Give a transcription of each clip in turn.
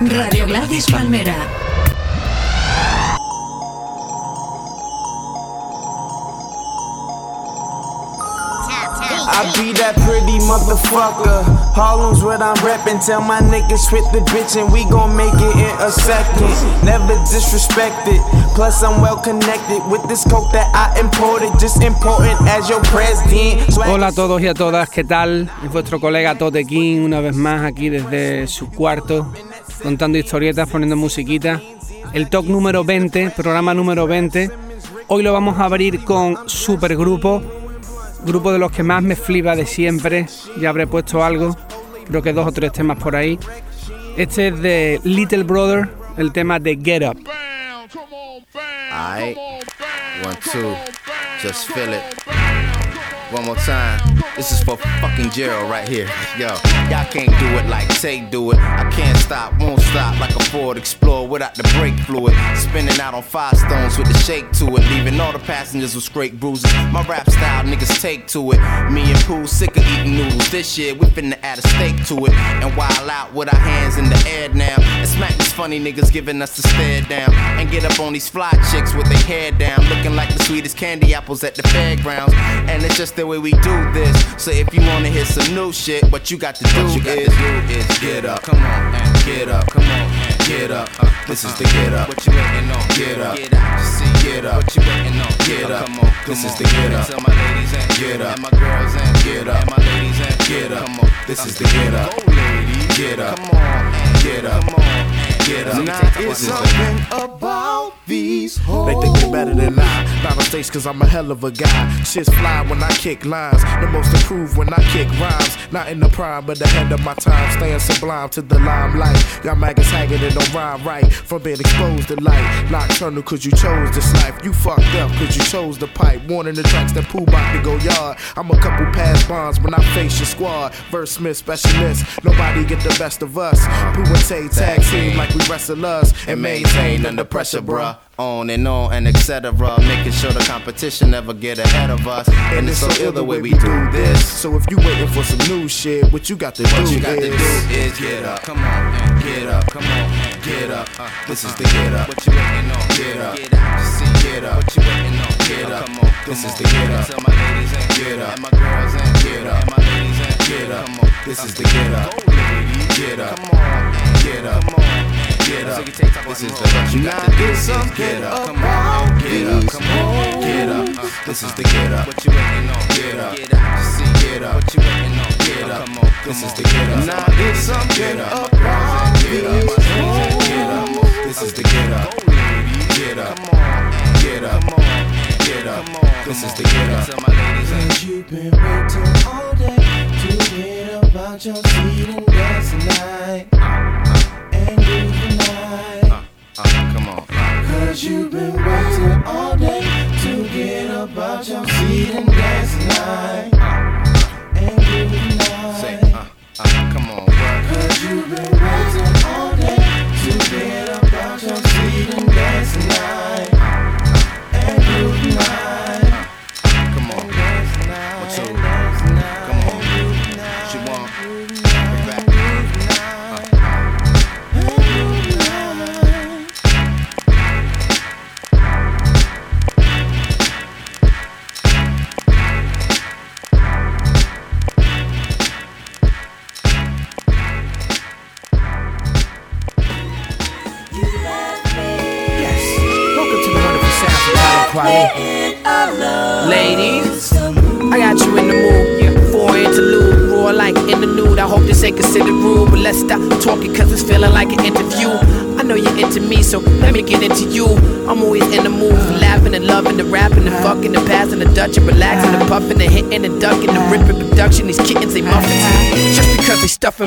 Radio Gladys Palmera. I be that pretty motherfucker. Harlem's what I'm reppin'. Tell my niggas quit the bitch and we gon' make it in a second. Never disrespected. Plus I'm well connected with this coke that I imported. Just important as your president. Hola a todos y a todas, ¿qué tal? Es vuestro colega Tote King una vez más aquí desde su cuarto, contando historietas, poniendo musiquita. El talk número 20, programa número 20. Hoy lo vamos a abrir con Supergrupo grupo de los que más me flipa de siempre. Ya habré puesto algo, creo que dos o tres temas por ahí. Este es de Little Brother, el tema de Get Up. just feel it. One more time. This is for fucking Gerald right here. Yo, y'all can't do it like Tay do it. I can't stop, won't stop like a Ford Explorer without the brake fluid. Spinning out on five stones with the shake to it. Leaving all the passengers with scrape bruises. My rap style, niggas take to it. Me and Pooh sick of eating noodles. This year we finna add a steak to it. And wild out with our hands in the air now. And smack these funny niggas giving us a stare down. And get up on these fly chicks with their hair down. Looking like the sweetest candy apples at the fairgrounds. And it's just the way we do this. So if you wanna hear some new shit, what you got to do, you got is, to do is get up, come on, and get up, come on, and get up. Uh, this is the get up. What you waiting on? Get up, get up, see, get up. What you waiting on? Get up, come on, this is the get up. Tell my ladies and get up, and my girls and get up, and my ladies and get up. Come on, this is the get up. Go ladies, get up, come on, and get up, come on get up. Now it's something about these hoes. They think they better than I. On stage cause I'm a hell of a guy. Shit's fly when I kick lines. The most improved when I kick rhymes. Not in the prime, but ahead of my time. Staying sublime to the limelight. Y'all maggots haggard and don't rhyme right. From being exposed to light. Nocturnal cause you chose this life. You fucked up cause you chose the pipe. Warning the tracks that Pooh about to go yard. I'm a couple past bonds when I face your squad. Verse Smith specialist. Nobody get the best of us. Pooh and Tay tag team like we wrestle us and maintain under pressure, bruh. On and on and etc. Making sure the competition never get ahead of us. And, it's so ill the way we do this. So if you waiting for some new shit, what you got to what do you got is, to do is get up. Come on get up. Come on get up. Uh, this is the get up. What you waiting on? Get up. Get up. See, get up. What you waiting on? Get up. Come on. This is the get up. Tell my ladies and get up. And my girls and get up. And my ladies and get up. Come on. This is the get up. Get up. Come on. Get up. Come on get up. This is the rush. You got to get up. Come on, get up. Come on, get up. This is the get up. What you waiting on? Get up. See, get up. What you waiting on? Get up. Come on, this is the get up. Now it's something about get up. Get up. This is the get up. Get up. Come on, get up. Get up. This is the get up. Tell my ladies and you've been waiting all day to hear about your seat and dance tonight. Cause you've been waiting all day to get about your seat and dance tonight. And good night. Say, uh, uh, come on, bro. Cause you've been waiting all day to get about your seat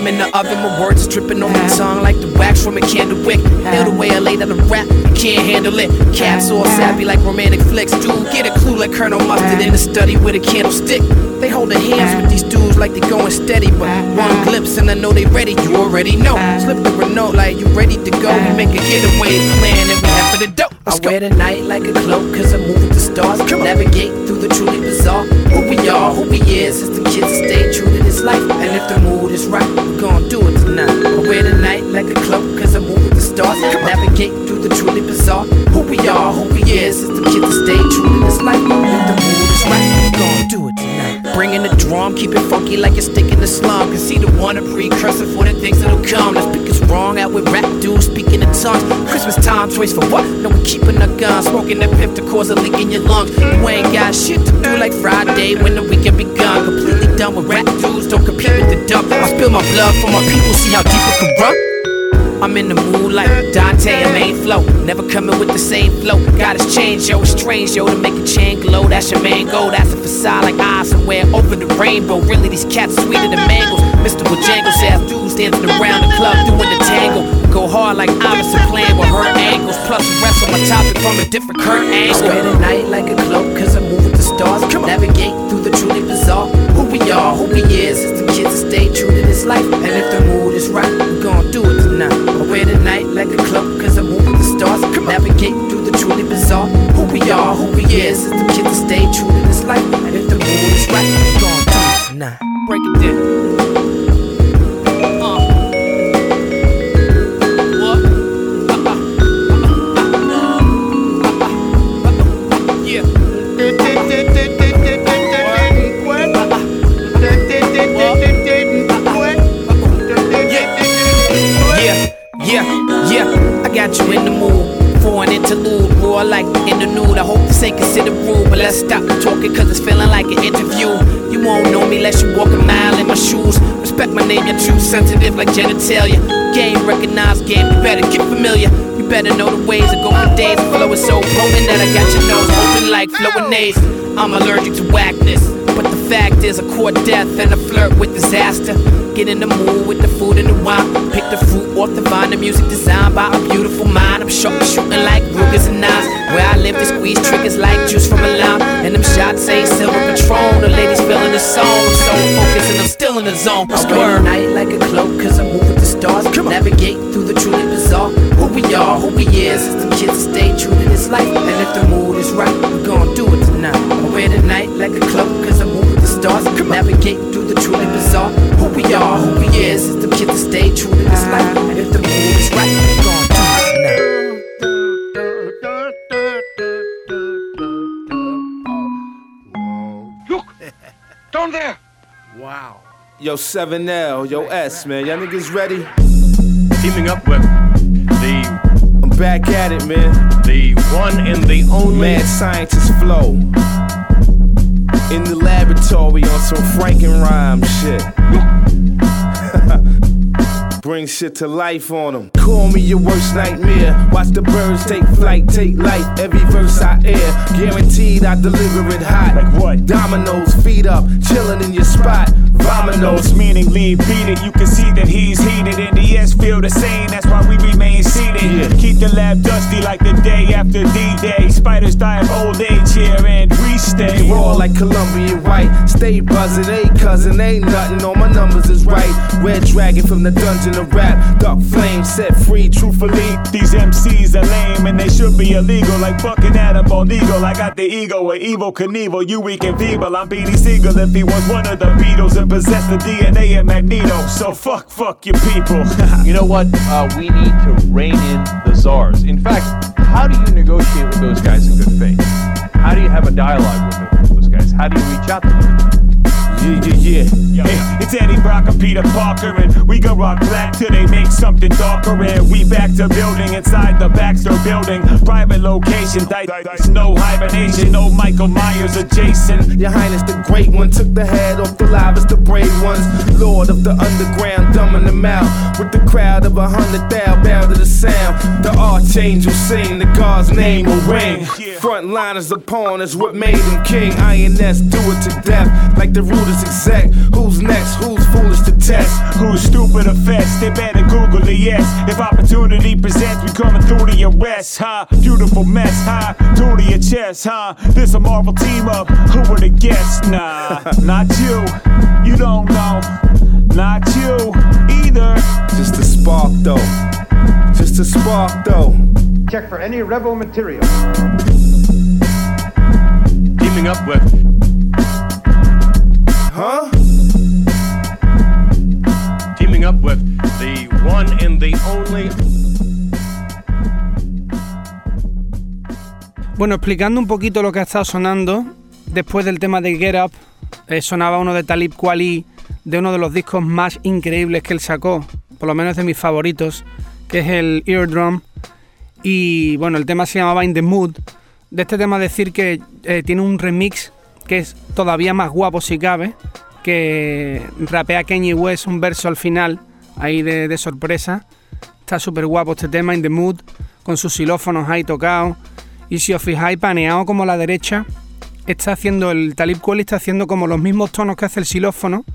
them in the oven, my words is dripping on my tongue like the wax from a candle wick. Feel the way I lay down the rap, can't handle it. Caps all sappy like romantic flicks. Dude, get a clue like Colonel Mustard in the study with a candlestick. They holding hands with these dudes like they going steady, but one glimpse and I know they ready. You already know. Slip the Renault like you ready to go. We make a getaway plan and we head for the dope. I wear the night like a cloak, cause I move moving the stars. Come on. Navigate through the truly bizarre. Who we are, who we is, is the kids stay true to this life. And if the mood is right, we gon' do it tonight. I wear the night like a cloak, cause I move moving the stars. Come Navigate on. through the truly bizarre. Who we are, who we is, is the kids stay true to this life. And if the mood is right, we gon' do it tonight. Bringing the I'm keep it funky like you're sticking the slum. Can see the one a precursor for the things that'll come. Let's pick wrong out with rap dudes speaking in tongues. Christmas time, choice for what? No, we keeping our guns, smoking that pimp to cause a leak in your lungs. You ain't got shit to do like Friday when the weekend begun. Completely done with rap dudes, don't compete with the dump. I spill my blood for my people, see how deep it can run. I'm in the mood like Dante and main flow. Never coming with the same flow. God has changed, yo. It's strange, yo, to make a chain glow. That's your main goal. That's a facade like eyes somewhere over the rainbow. Really, these cats sweeter than mangoes. Mr. Bojangles says dudes dancing around the club doing the tango. Go hard like Iverson playing with her ankles. Plus the rest of my topic from a different current angle. Spread at night like a cloak, cause I move with the stars. Navigate through the truly bizarre. Who we are, who we is, is the kids that stay true to this life. And if the mood is right, we gon' do it tonight. I wear the night like a cloak, cause I move with the stars. Navigate through the truly bizarre. Who we are, who we is, is the kids that stay true to this life. And if the mood is right, we gon' do it tonight. Break it down. Unless you walk a mile in my shoes. Respect my name, you're too sensitive like genitalia. Game recognized game, you better get familiar. You better know the ways of going days. Flow is so potent that I got your nose open like flowing I'm allergic to whackness. But the fact is, a court death and a flirt with disaster. Get in the mood with the food and the wine. Pick the fruit off the vine, the music designed by a beautiful mind. I'm sharp shooting like Rugers and knives. Where I live, they squeeze triggers like juice from a lime. And them shots ain't silver Patron. The ladies feeling the song. Focused and I'm still in the zone. I wear night like a cloak, cause I move with the stars. Navigate through the truly bizarre. Who we are, who we is, is the kids that stay true to this life. And if the mood is right, we gon' do it tonight. I wear the night like a cloak, cause I move with the stars. Navigate through the truly bizarre. Who we are, who we is, is the kids that stay true to this life. Uh, Yo, 7L, yo, S, man. Y'all niggas ready? Teaming up with the I'm back at it, man. the one and the only Mad scientist flow. In the laboratory on some Franken rhyme shit. Bring shit to life on them. Call me your worst nightmare. Watch the birds take flight, take life. Every verse I air, guaranteed I deliver it hot. Like what? Dominoes, feet up, chilling in your spot. Vominos, Those meaning lead beat it. You can see that he's heated, and the S feel the same. That's why we remain seated. Yeah. Keep the lab dusty like the day after D-Day. Spiders die of old age here, and we stay raw like Colombian white. Stay buzzing, ain't cousin, ain't nothing. All my numbers is right. Red dragon from the dungeon of rap. Dark flame set free, truthfully. These MCs are lame and they should be illegal, like fucking Adam Eagle. I got the ego of Evel Knievel, you weak and feeble. I'm Beanie Sigel if he was one of the Beatles and possessed the DNA of Magneto. So fuck, fuck your people. You know what? Uh, we need to rein in the czars. In fact, how do you negotiate with those guys in good faith? How do you have a dialogue with those guys? How do you reach out to them? Yeah, yeah, yeah. Hey, it's Eddie Brock and Peter Parker, and we gon' rock black till they make something darker. And we back to building inside the Baxter building. Private location, di- di- no hibernation, no Michael Myers adjacent. Your Highness, the great one took the head off the livest, the brave ones. Lord of the underground, dumbing them out. With the crowd of a hundred thou bow to the sound. The archangel sing, the God's name will ring. Frontliners upon us, what made him king. INS do it to death, like the root is exec. Who's next? Who's foolish to test? Who's stupid or fest? They better Google the yes. If opportunity presents, we coming through to your west, huh? Beautiful mess, huh? Through to your chest, huh? This a Marvel team up. Who were the guests? Nah, not you. You don't know. Not you either. Just a spark though. Just a spark though. Check for any rebel material. teaming up with Huh? teaming up with the one and the only Bueno, explicando un poquito lo que ha estado sonando después del tema de Get Up, eh, sonaba uno de Talib Kweli, de uno de los discos más increíbles que él sacó, por lo menos de mis favoritos, que es el Eardrum. Y bueno, el tema se llamaba In the Mood. De este tema decir que eh, tiene un remix que es todavía más guapo si cabe, que rapea Kanye West un verso al final, ahí de, sorpresa. Está súper guapo este tema, In the Mood, con sus xilófonos ahí tocados. Y si os fijáis, paneado como la derecha, está haciendo el Talib Kweli está haciendo como los mismos tonos que hace el xilófono,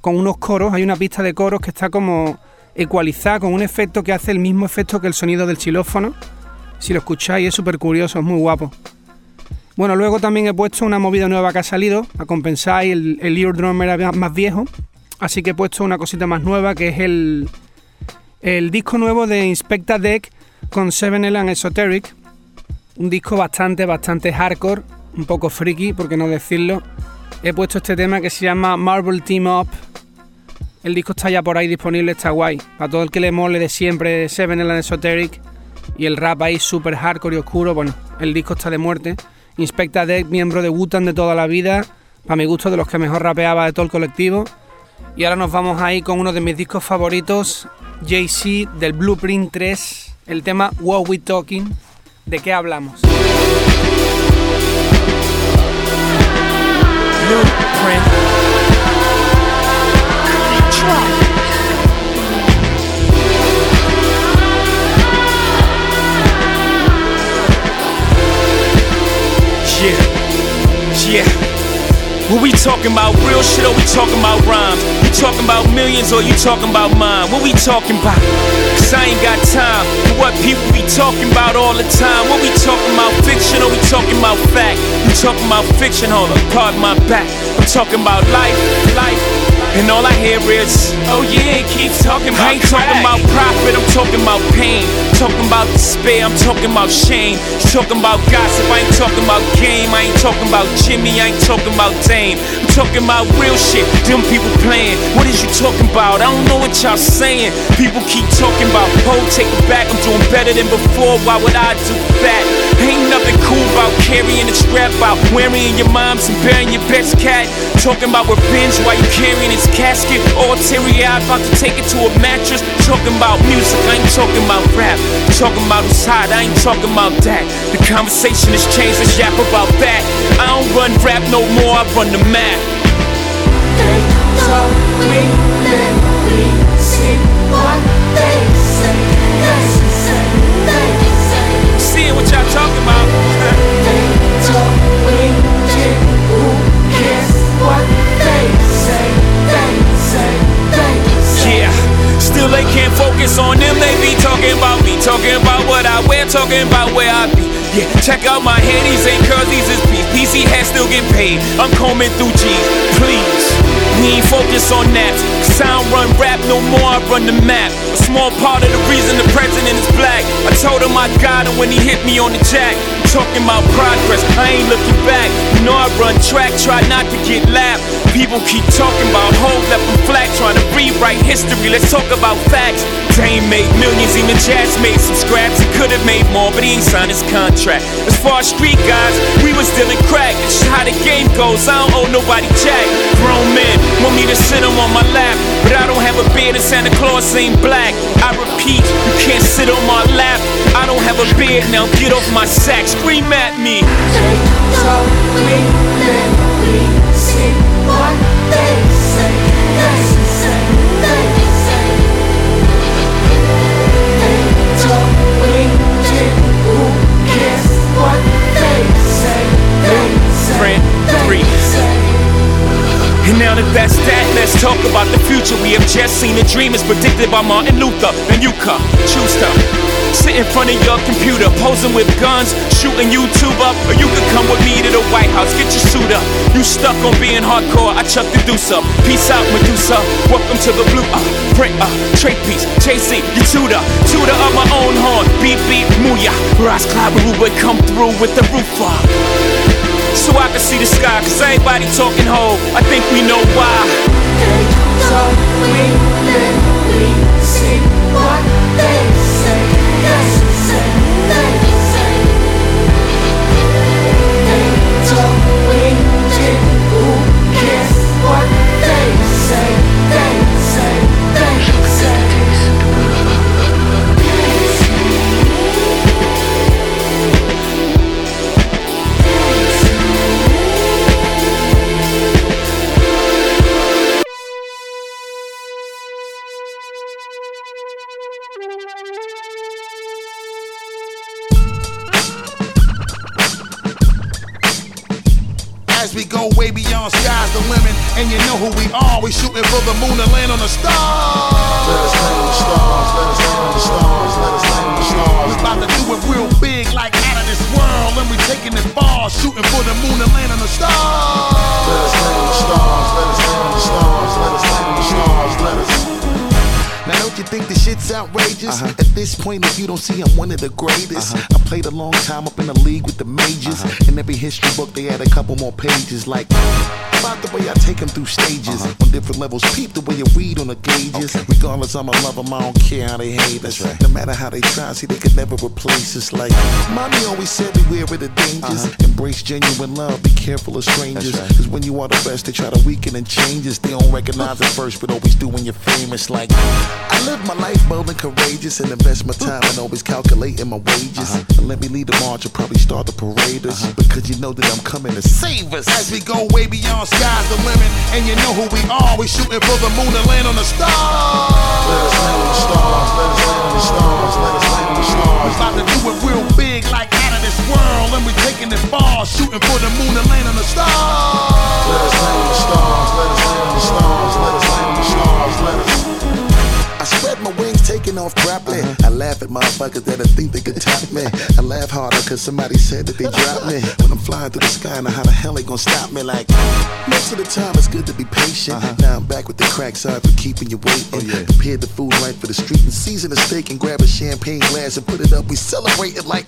con unos coros, hay una pista de coros que está como ecualizada con un efecto que hace el mismo efecto que el sonido del xilófono. Si lo escucháis es súper curioso, es muy guapo. Bueno, luego también he puesto una movida nueva que ha salido, a compensar, el, el eardrum era más viejo, así que he puesto una cosita más nueva que es el, el disco nuevo de Inspecta Deck con Seven Elan Esoteric, un disco bastante, bastante hardcore, un poco freaky, por qué no decirlo. He puesto este tema que se llama Marble Team Up. El disco está ya por ahí disponible, está guay. Para todo el que le mole de siempre Seven Elan Esoteric y el rap ahí súper hardcore y oscuro, bueno, el disco está de muerte. Inspecta Deck, miembro de Wutan de toda la vida, para mi gusto de los que mejor rapeaba de todo el colectivo. Y ahora nos vamos ahí con uno de mis discos favoritos, Jay-Z del Blueprint 3, el tema What We Talking. ¿De qué hablamos? Blueprint. Yeah. What we talking about, real shit or we talking about rhymes? You talking about millions or you talking about mine? What we talking about? Cause I ain't got time for what people be talking about all the time. What we talking about, fiction or we talking about fact? You talking about fiction, hold up, pardon my back. I'm talking about life, life. And all I hear is, oh yeah, keep talking about I ain't crack. talking about profit, I'm talking about pain. Talking about despair, I'm talking about shame. Talking about gossip, I ain't talking about game. I ain't talking about Jimmy, I ain't talking about Dame. I'm talking about real shit, them people playing. What is you talking about? I don't know what y'all saying. People keep talking about, oh, take it back, I'm doing better than before. Why would I do that? Ain't nothing cool about carrying the strap out, wearing your mom's and burying your best cat. Talking about revenge while you carrying his casket. All teary eyed, about to take it to a mattress. Talking about music, I ain't talking about rap. Talking about who's hot, I ain't talking about that. The conversation has changed, let's yap about that. I don't run rap no more, I run the map. They talk, we live, we see what they say. They say, they say. Yeah, still they can't focus on them. They be talking about me, talking about what I wear, talking about where I be. Yeah, check out my ain't curls, these is beats. PC hats still get paid. I'm combing through G's, please. We ain't focus on that. I don't run rap no more, I run the map. A small part of the reason the president is black. I told him I got him when he hit me on the jack. Talking about progress, I ain't looking back. You know I run track, try not to get lapped. People keep talking about hoes left them flat, trying to rewrite history. Let's talk about facts. Dame made millions, even Jazz made some scraps. He could have made more, but he ain't signed his contract. As far as street guys, we was dealing crack. It's how the game goes. I don't owe nobody jack. Grown men want me to sit them on my lap, but I don't have a beard and Santa Claus ain't black. I repeat, you can't sit on my lap. I don't have a beard now. Get off my sack. Scream at me. And now that that's that, let's talk about the future. We have just seen a dream as predicted by Martin Luther and Yuka. Choose to sit in front of your computer, posing with guns, shooting YouTube up, or you could come with me to the White House, get your suit up. You stuck on being hardcore, I chuck the deuce up. Peace out, Medusa. Welcome to the blue uh, print uh, trade piece, chasing your tutor, tutor of my own horn. Beep beep, mooyah. Ras Clyde would come through with the roof up so I can see the sky. Cause everybody talking ho, I think we know why. They talk, we live, we see what they say. They are. We shooting for the moon and land on the stars. Let us land on the stars. Let us land on the stars. Let us land on the stars. We about to do it real big, like out of this world, and we taking it far, shooting for the moon and land on the stars. Let us land on the stars. Let us land on the stars. Let us land on the stars. Let us. Now don't you think the shit's outrageous? Uh-huh. At this point, if you don't see I'm one of the greatest, Uh-huh. I played a long time up in the league with the majors. In every history book, they had a couple more pages like about the way I take them through stages on different levels. Peep the way you read on the gauges. Regardless, I'ma love. I don't care how they hate us. No matter how they try, see they could never replace us. Like mommy always said, beware of the dangers. Embrace genuine love. Be careful of strangers. Cause when you are the best, they try to weaken and change us. They don't recognize it first, but always do when you're famous. Like I live my life bold and courageous and invest my time and always calculating my wages. Uh-huh. And let me lead the march and probably start the parade us. Uh-huh. Because you know that I'm coming to save us. As we go way beyond sky's the limit, and you know who we are. We shooting for the moon and land on the stars. Let us land on the stars. Let us land on the stars. Let us land on the We stars. about to do it real big, like out of this world, and we taking it far, shooting for the moon and land on the stars. Let us land on the stars. Let us land on the stars. Let us land on the stars. Let us. I spread my wings, taking off grappling. Uh-huh. I laugh at motherfuckers that I think they could top me. I laugh harder cause somebody said that they dropped me. Uh-huh. When I'm flying through the sky, now how the hell they gonna stop me? Like, most of the time it's good to be patient. Uh-huh. Now I'm back with the crack, sorry for keeping you waiting. Oh, Prepare the food right for the street and season the steak and grab a champagne glass and put it up. We celebrate it like,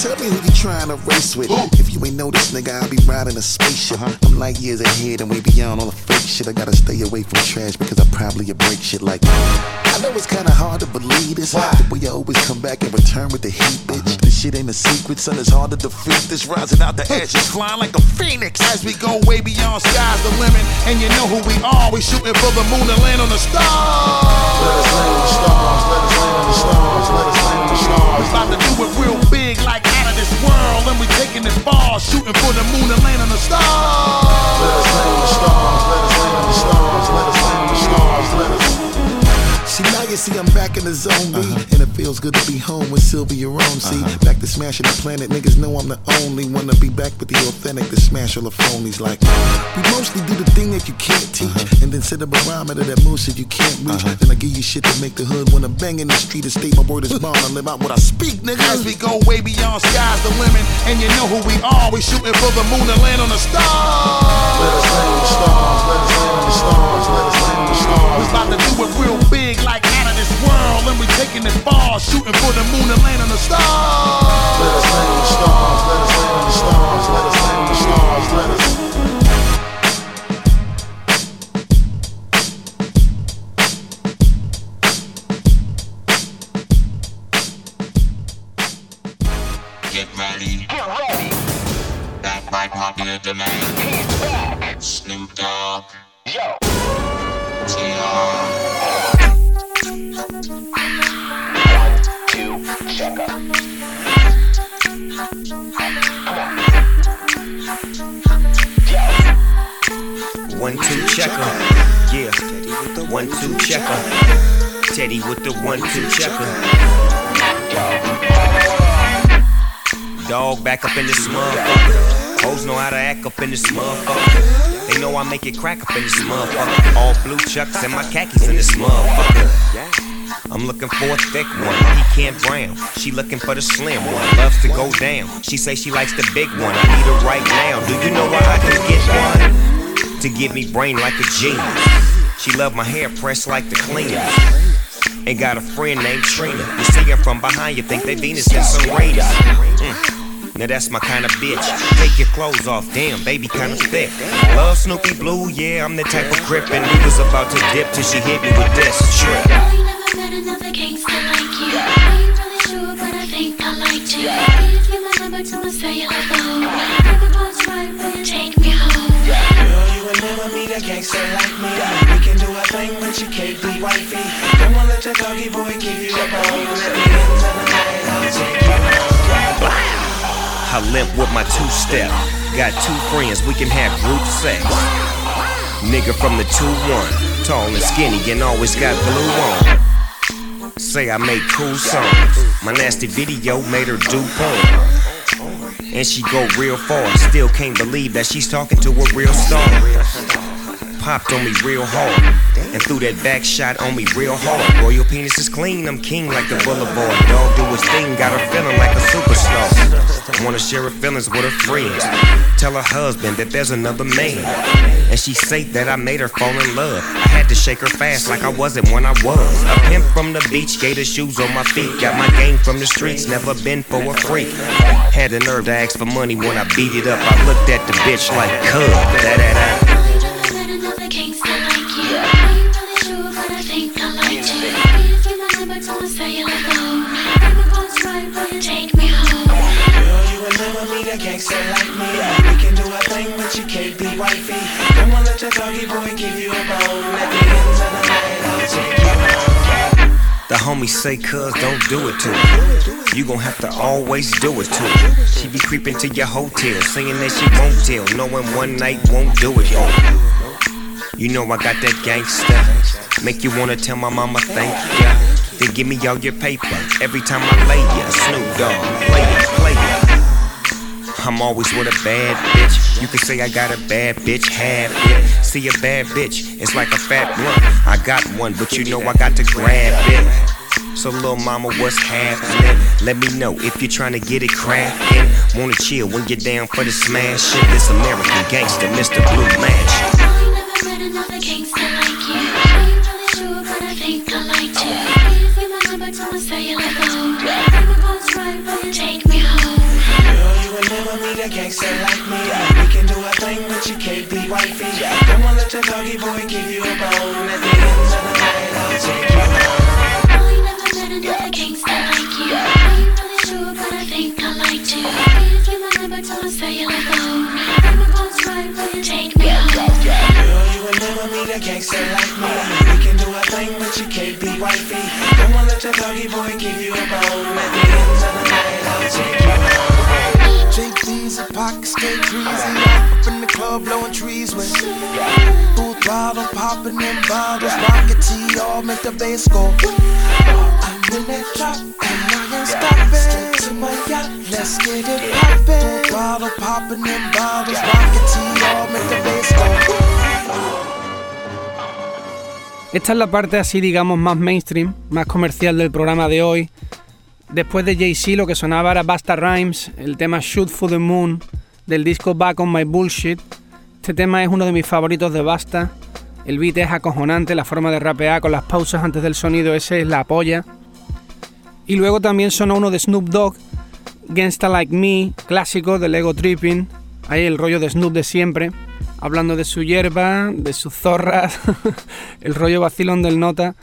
tell me who you trying to race with. If you ain't know this nigga, I'll be riding a spaceship. Uh-huh. I'm light years ahead and way beyond all the fake shit. I gotta stay away from trash because I probably a break shit like. I know it's kinda hard to believe this. The way I always come back and return with the heat, bitch. Uh-huh. This shit ain't a secret, son. It's hard to defeat this. Rising out the ashes, flying like a phoenix. As we go way beyond sky's the limit, and you know who we are. We shooting for the moon and land on the stars. Let us land on the stars. Let us land on the stars. Let us land on the We stars. Do it real big, like out of this world, and we taking it far, shooting for the moon and landing the stars. Let us land the stars. Let us land the stars. Let us land the stars. Let us. See now you see I'm back in the zone. B And it feels good to be home with Sylvia Rhone. See, uh-huh. back to smashing the planet. Niggas know I'm the only one to be back with the authentic To smash all the phonies like We mostly do the thing that you can't teach. Uh-huh. And then set a barometer that moves shit you can't reach. Uh-huh. Then I give you shit to make the hood When I'm banging the street and state my word is bond. I live out what I speak, nigga. As we go way beyond skies the limit And you know who we are. We shooting for the moon and land on the stars. Let us land on the stars. Let us land on the stars. Let us land on the We stars. about to do it real big, like out of this world, and we taking it far, shooting for the moon and land on the stars. Let us land on the stars. Let us land on the stars. Let us land on the stars. Let us. Get ready. Get ready. Back by popular demand. He's back. Snoop Dogg. Yo. Two, check up. One two checker, yeah. One two checker. Teddy with the one two checker. Dog back up in this motherfucker. Hoes know how to act up in this motherfucker. They know I make it crack up in this motherfucker. All blue chucks and my khakis in this motherfucker. I'm looking for a thick one, pecan brown. She looking for the slim one, loves to go down. She say she likes the big one. I need her right now. Do you know where I can get one? To give me brain like a genius. She love my hair pressed like the cleaners. And got a friend named Trina. You see her from behind, you think they Venus and Serena. Mm. Now that's my kind of bitch. Take your clothes off, damn, baby kinda thick. Love Snoopy Blue, yeah, I'm the type of crip. And was about to dip till she hit me with this trip. Met another gangster like you. I ain't really sure, but I think I like you. Give you my number to a cellular phone. If it was right, will you take me home? Girl, you will never meet a gangster like me. We can do a thing, but you can't be wifey. Don't wanna let your doggy boy give you a bone. At the end of the night, I'll take you home. I limp with my two step. Got two friends, we can have group sex. Nigga from the 2-1, tall and skinny and always got blue on. Say I make cool songs. My nasty video made her do porn. and she go real far. Still can't believe that she's talking to a real star. Popped on me real hard and threw that back shot on me real hard. Royal penis is clean, I'm king like the boulevard. Dog do his thing, got her feeling like a superstar. Wanna share her feelings with her friends. Tell her husband that there's another man. And she say that I made her fall in love. I had to shake her fast like I wasn't when I was. A pimp from the beach, gator shoes on my feet. Got my game from the streets, never been for a freak. Had the nerve to ask for money when I beat it up. I looked at the bitch like, da. Doggy boy give you a bone. The of the night, I'll take you. The homies say, cuz don't do it to her. You gon' have to always do it to her. She be creeping to your hotel, saying that she won't tell, knowing one night won't do it for her. You know I got that gangsta. Make you wanna tell my mama thank ya. Then give me all your paper every time I lay ya. Snoop Dogg, play it, play it. I'm always with a bad bitch. You can say I got a bad bitch habit. See a bad bitch, it's like a fat blunt. I got one, but you know I got to grab it. So little mama, what's happening? Let me know if you're trying to get it crackin'. Wanna chill when you're down for the smash shit. This American gangster, Mr. Blue Match. Never met another gangster like you. Are really sure? But I think I like to. Give you my number to a cellular phone. When my call's right, take me home? Girl, you will never meet a gangster like you wifey. Don't wanna let your doggy boy give you a bone. At the end of the night, I'll take you home. Never met another gangster like you. Are you really sure? But I think I like to. Give you my number to a cellular phone. When my call's right, will you take me home? Girl, you will never meet a gangster like me. We can do a thing, but you can't be wifey. Don't wanna let your doggy boy give you a bone. At the end JP's. Up the club, blowing trees with full all make the bass go. Esta es la parte así, digamos, más mainstream, más comercial del programa de hoy. Después de Jay-Z lo que sonaba era Basta Rhymes, el tema Shoot for the Moon del disco Back on My Bullshit. Este tema es uno de mis favoritos de Basta. El beat es acojonante, la forma de rapear con las pausas antes del sonido, ese es la polla. Y luego también sonó uno de Snoop Dogg, Gangsta Like Me, clásico del Ego Tripping. Ahí el rollo de Snoop de siempre, hablando de su hierba, de sus zorras, el rollo vacilón del nota.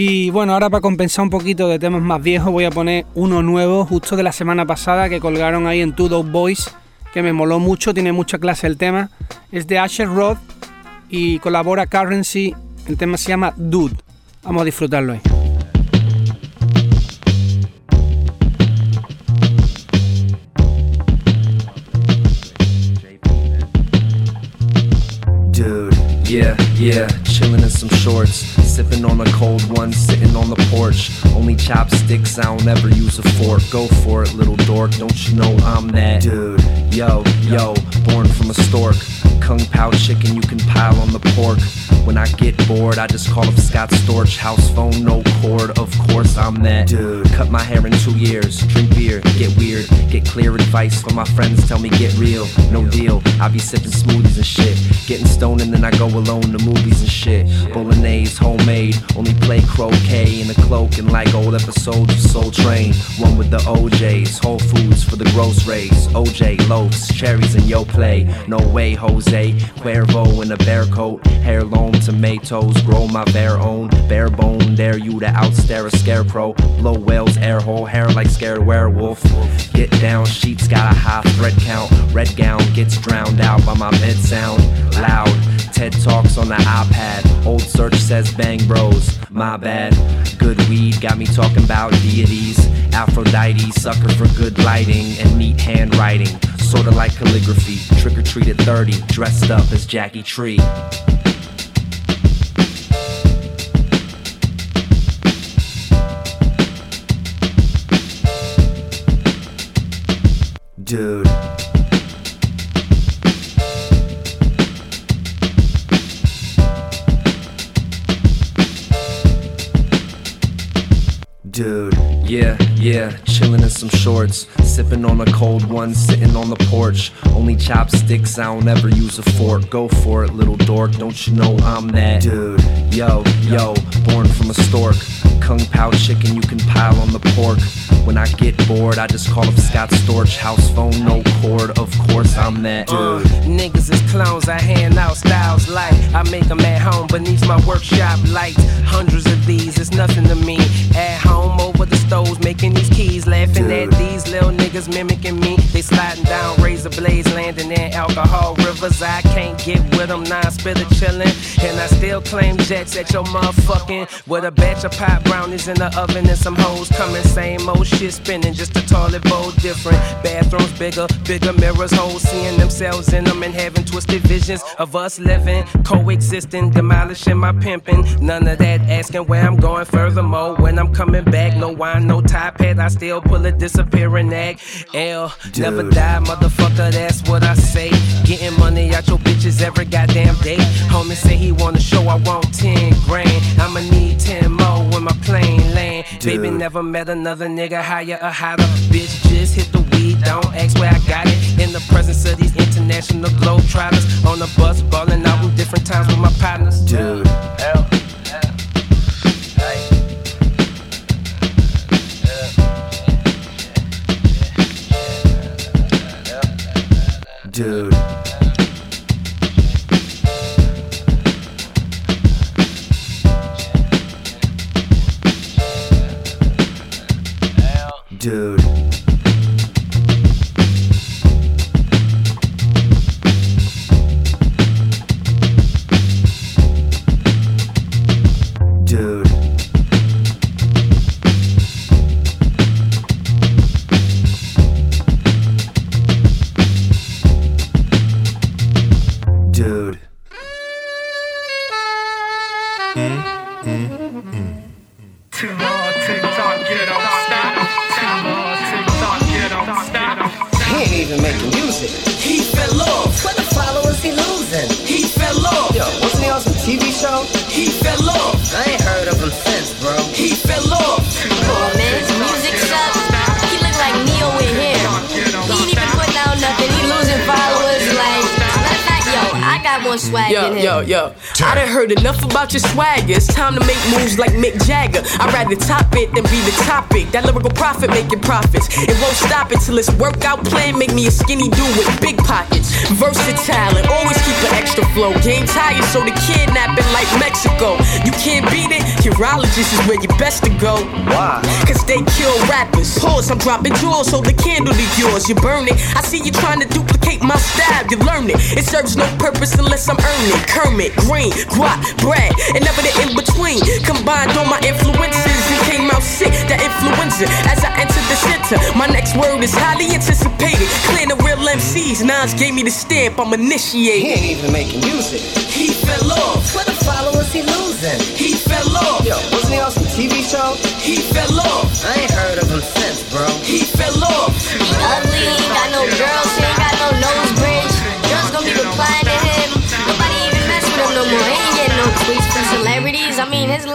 Y bueno, ahora para compensar un poquito de temas más viejos voy a poner uno nuevo justo de la semana pasada que colgaron ahí en Two Dope Boys, que me moló mucho, tiene mucha clase el tema. Es de Asher Roth y colabora Currency, el tema se llama Dude. Vamos a disfrutarlo ahí. Dude, yeah, yeah, chilling in some shorts, sipping on a cold one, sitting on the porch. Only chopsticks, I don't ever use a fork. Go for it, little dork, don't you know I'm that dude? Yo, yo, born from a stork. Kung Pao chicken, you can pile on the pork. When I get bored, I just call up Scott Storch. House phone, no cord, of course I'm that dude. Cut my hair in two years, drink beer, get weird, get clear advice from my friends, tell me get real, no deal. I be sipping smoothies and shit, getting stoned and then I go alone to movies and shit. Bolognese, homemade, only play croquet in a cloak and like old episodes of Soul Train. One with the OJs, Whole Foods for the gross rays. OJ, loafs, cherries and yo play. No way, Jose. Cuervo in a bear coat, hair long tomatoes, grow my bare own. Bare bone, dare you to outstare a scarecrow. Blow whales, air hole, hair like scared werewolf. Get down, sheets got a high thread count. Red gown gets drowned out by my bed sound. Loud, TED Talks on the iPad. Old search says bang bros, my bad. Good weed got me talking about deities. Aphrodite, sucker for good lighting and neat handwriting. Sorta like calligraphy. Trick or treat at 30, dressed up as Jackie Tree. Dude. Dude, yeah, yeah, chillin' in some shorts, sipping on a cold one, sitting on the porch. Only chopsticks, I don't ever use a fork. Go for it, little dork, don't you know I'm that dude? Yo, yo, born from a stork. Kung Pao chicken, you can pile on the pork. When I get bored, I just call up Scott Storch. House phone, no cord, of course I'm that dude. Uh, niggas is clones, I hand out styles like I make them at home beneath my workshop lights. Hundreds of these, it's nothing to me. At home over the stoves, making these keys, laughing at these little niggas mimicking me. They sliding down razor blades, landing in alcohol rivers. I can't get with them, now I spit a chillin'. And I still claim jets at your motherfucking with a batch of pot brownies in the oven and some hoes coming. Same old shit spinning, just a toilet bowl different. Bathrooms bigger, bigger mirrors, hoes seeing themselves in them and having twisted visions of us living, coexisting, demolishing my pimping. None of that asking where I'm going. Furthermore, when I'm coming back, no wine, no top hat, I still pull a disappearing act. L, never die, motherfucker, that's what I say. Getting money out your bitches every goddamn day. Homie say he wanna show I want 10 grand. I'ma need 10 more when my plane land. Baby never met another nigga higher or hotter. Bitch just hit the weed, don't ask where I got it. In the presence of these international globe trotters. On the bus, ballin' out with different times with my partners. Dude. L. Dude. Dude. Dude. Too long, tick tock, get on stop. Too long, tick tock, get on stop. He ain't even making music. He fell off. What the followers he losing? He fell off. Yo, wasn't he on some TV show? He fell off. I ain't heard of him since, more mm-hmm. swag Yo, than him. yo, yo. I done heard enough about your swagger. It's time to make moves like Mick Jagger. I'd rather top it than be the topic. That lyrical profit making profits. It won't stop it till it's workout plan. Make me a skinny dude with big pockets. Versatile and always keep an extra flow. Game tired, so the kidnapping like Mexico. You can't beat it. Urologist is where you best to go. Why? Cause they kill rappers. Pause, I'm dropping jewels, so the candle to yours. You burn it. I see you trying to duplicate my style. You learn it. It serves no purpose unless I'm earning. Kermit, Green, Guap, Brad, and never the in between. Combined all my influences and came out sick. That influenza as I entered the center. My next word is highly anticipated. Clear the real MCs. Nas gave me the stamp. I'm initiated. He ain't even making music. He fell off. What the followers he losing? He fell off. Yo, wasn't he on some TV show? He fell off. I ain't heard of him since, bro. He fell off. He ugly, ain't got no girls, he ain't got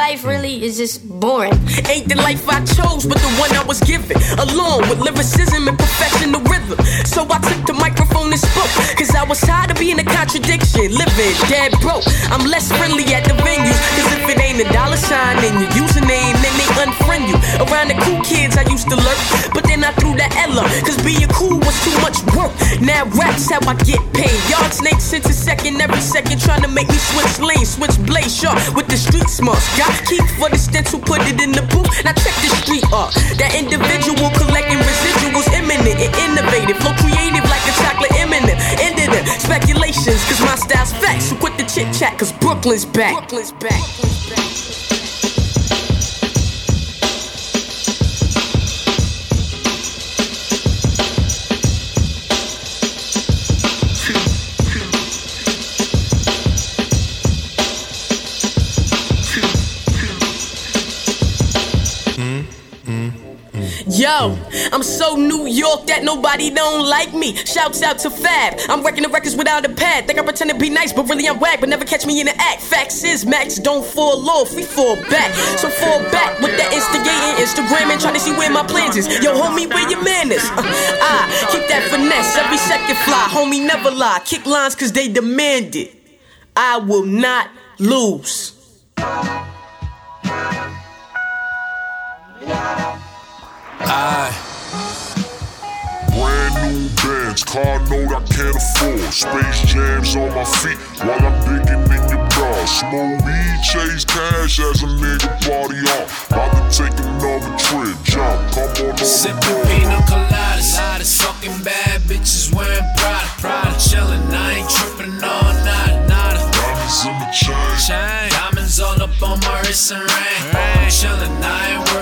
life really is just boring. Ain't the life I chose, but the one I was given. Along with lyricism and professional rhythm. So I took the microphone and spoke. Cause I was tired of being a contradiction. Living dead broke. I'm less friendly at the venues. Cause if it ain't a dollar sign in your username, then they unfriend you. Around the cool kids, I used to lurk. But then I threw the L. Cause being cool was too much work. Now rap's how I get paid. Yard snake since a second, every second trying to make me switch lanes, switch blade sharp with the street smarts. Got keep for the stencil, put it in the booth. Now check the street art. That individual collecting residuals, imminent and innovative. Flow creative like a chocolate imminent. Ended in speculations, cause my style's facts. So quit the chit chat, cause Brooklyn's back. Brooklyn's back. Yo, I'm so New York that nobody don't like me. Shouts out to Fab. I'm wrecking the records without a pad. Think I pretend to be nice, but really I'm whack. But never catch me in the act. Facts is Max don't fall off, we fall back. So fall back with that instigating Instagram and try to see where my plans is. Yo, homie, where your man is? Uh, ah, keep that finesse. Every second fly, homie, never lie. Kick lines cause they demand it. I will not lose. Aye. Brand new bands, car note I can't afford. Space jams on my feet while I'm digging in your bra. Smoke weed, chase cash as a nigga party on. About to take another trip, jump, come on the Sipping pina coladas, hottest fucking bad bitches wearing Prada, Prada, chillin'. I ain't trippin' all night, nada. Diamonds in the chain, chain. Diamonds all up on my wrist and ring. I'm chillin', I ain't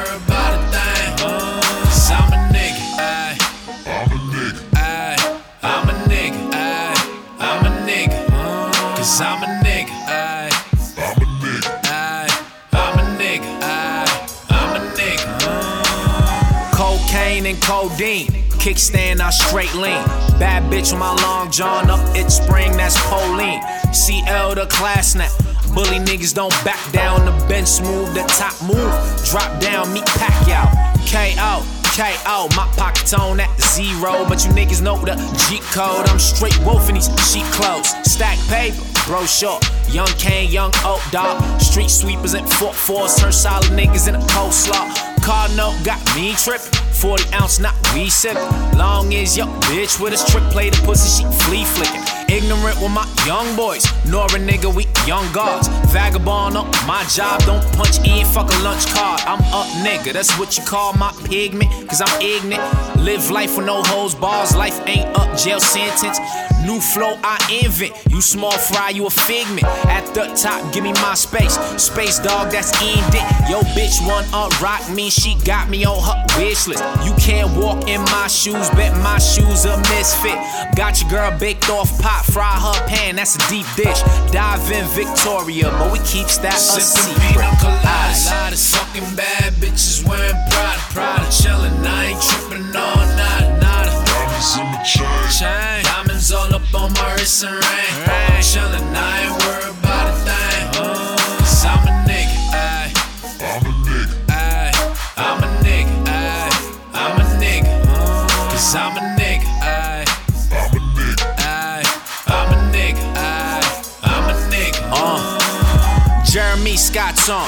codeine. Kickstand, I straight lean. Bad bitch with my long john up, it's spring, that's Pauline. CL the class now. Bully niggas don't back down. The bench smooth, the top move. Drop down, meet Pacquiao. KO. KO, my pockets on at zero, but you niggas know the G code. I'm straight wolf in these cheap clothes. Stack paper, bro short. Young Kane, young Oak Dog. Street sweepers and Fort Force, turn solid niggas in a coleslaw. Car note got me trippin'. 40 ounce, not we sippin'. Long as your bitch with a trick play the pussy, she flea flickin'. Ignorant with my young boys, nor a nigga, we young guards. Vagabond up my job, don't punch in, fuck a lunch card. I'm up, nigga, that's what you call my pigment, cause I'm ignorant. Live life with no hoes, bars, life ain't up, jail sentence. New flow I invent, you small fry, you a figment. At the top, give me my space. Space dog, that's end it. Yo, bitch wanna rock me, she got me on her wish list. You can't walk in my shoes, bet my shoes a misfit. Got your girl baked off pot, fry her pan, that's a deep dish. Dive in Victoria, but we keep that a secret. pina coladas, Aye. hottest fucking bad bitches wearing Prada, Prada, chillin'. I ain't trippin' all night, nada. Diamonds in the chain, chain. Diamonds all up on my wrist and ring. I'm chillin', I ain't Scott's on.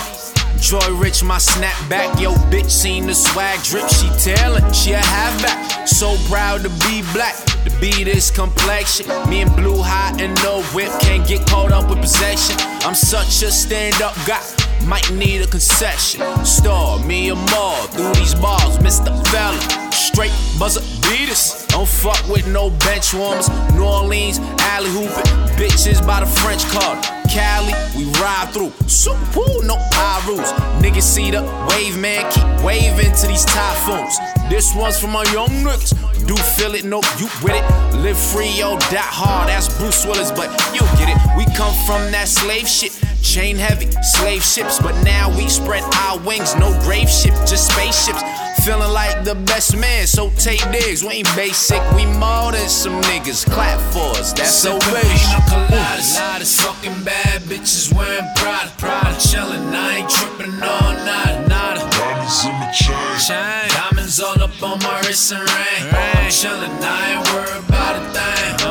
Joy Rich, my snapback. Yo, bitch, seen the swag drip. She tellin', she a halfback. So proud to be black, to be this complexion. Me and Blue Hot and no whip can't get caught up with possession. I'm such a stand up guy. Might need a concession. Star me or more through these bars, Mr. Fella. Straight buzzer beaters. Don't fuck with no bench warmers. New Orleans, alley hooping. Bitches by the French Quarter. Cali, we ride through. Super no high rules. Niggas see the wave, man. Keep waving to these typhoons. This one's for my young niggas. Do feel it, no, you with it. Live free, yo, that hard. That's Bruce Willis, but you get it. We come from that slave shit. Chain heavy, slave ships, but now we spread our wings. No grave ship, just spaceships. Feeling like the best man, so take digs. We ain't basic, we more than some niggas. Clap for us, that's so Sippin' basic. pina coladas, hottest fucking bad bitches wearing Prada, Prada, chillin'. I ain't trippin' all night, nada. Diamonds in the chain, chain. Diamonds all up on my wrist and ring. I'm chillin', I ain't worried about a thing.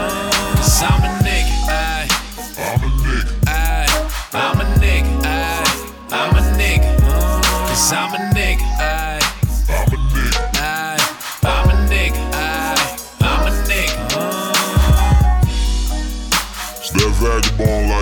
Cause I'm a nigga, ayy. I'm a nigga. Ayy, I'm a nigga, ayy. I'm a nigga. Cause I'm a nigga, vagabond life.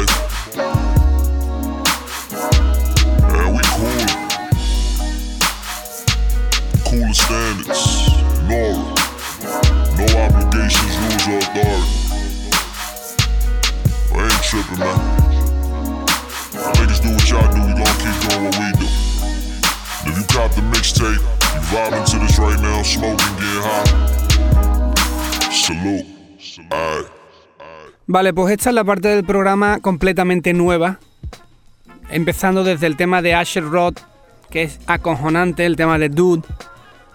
Vale, pues esta es la parte del programa completamente nueva. Empezando desde el tema de Asher Roth, que es acojonante, el tema de Dude.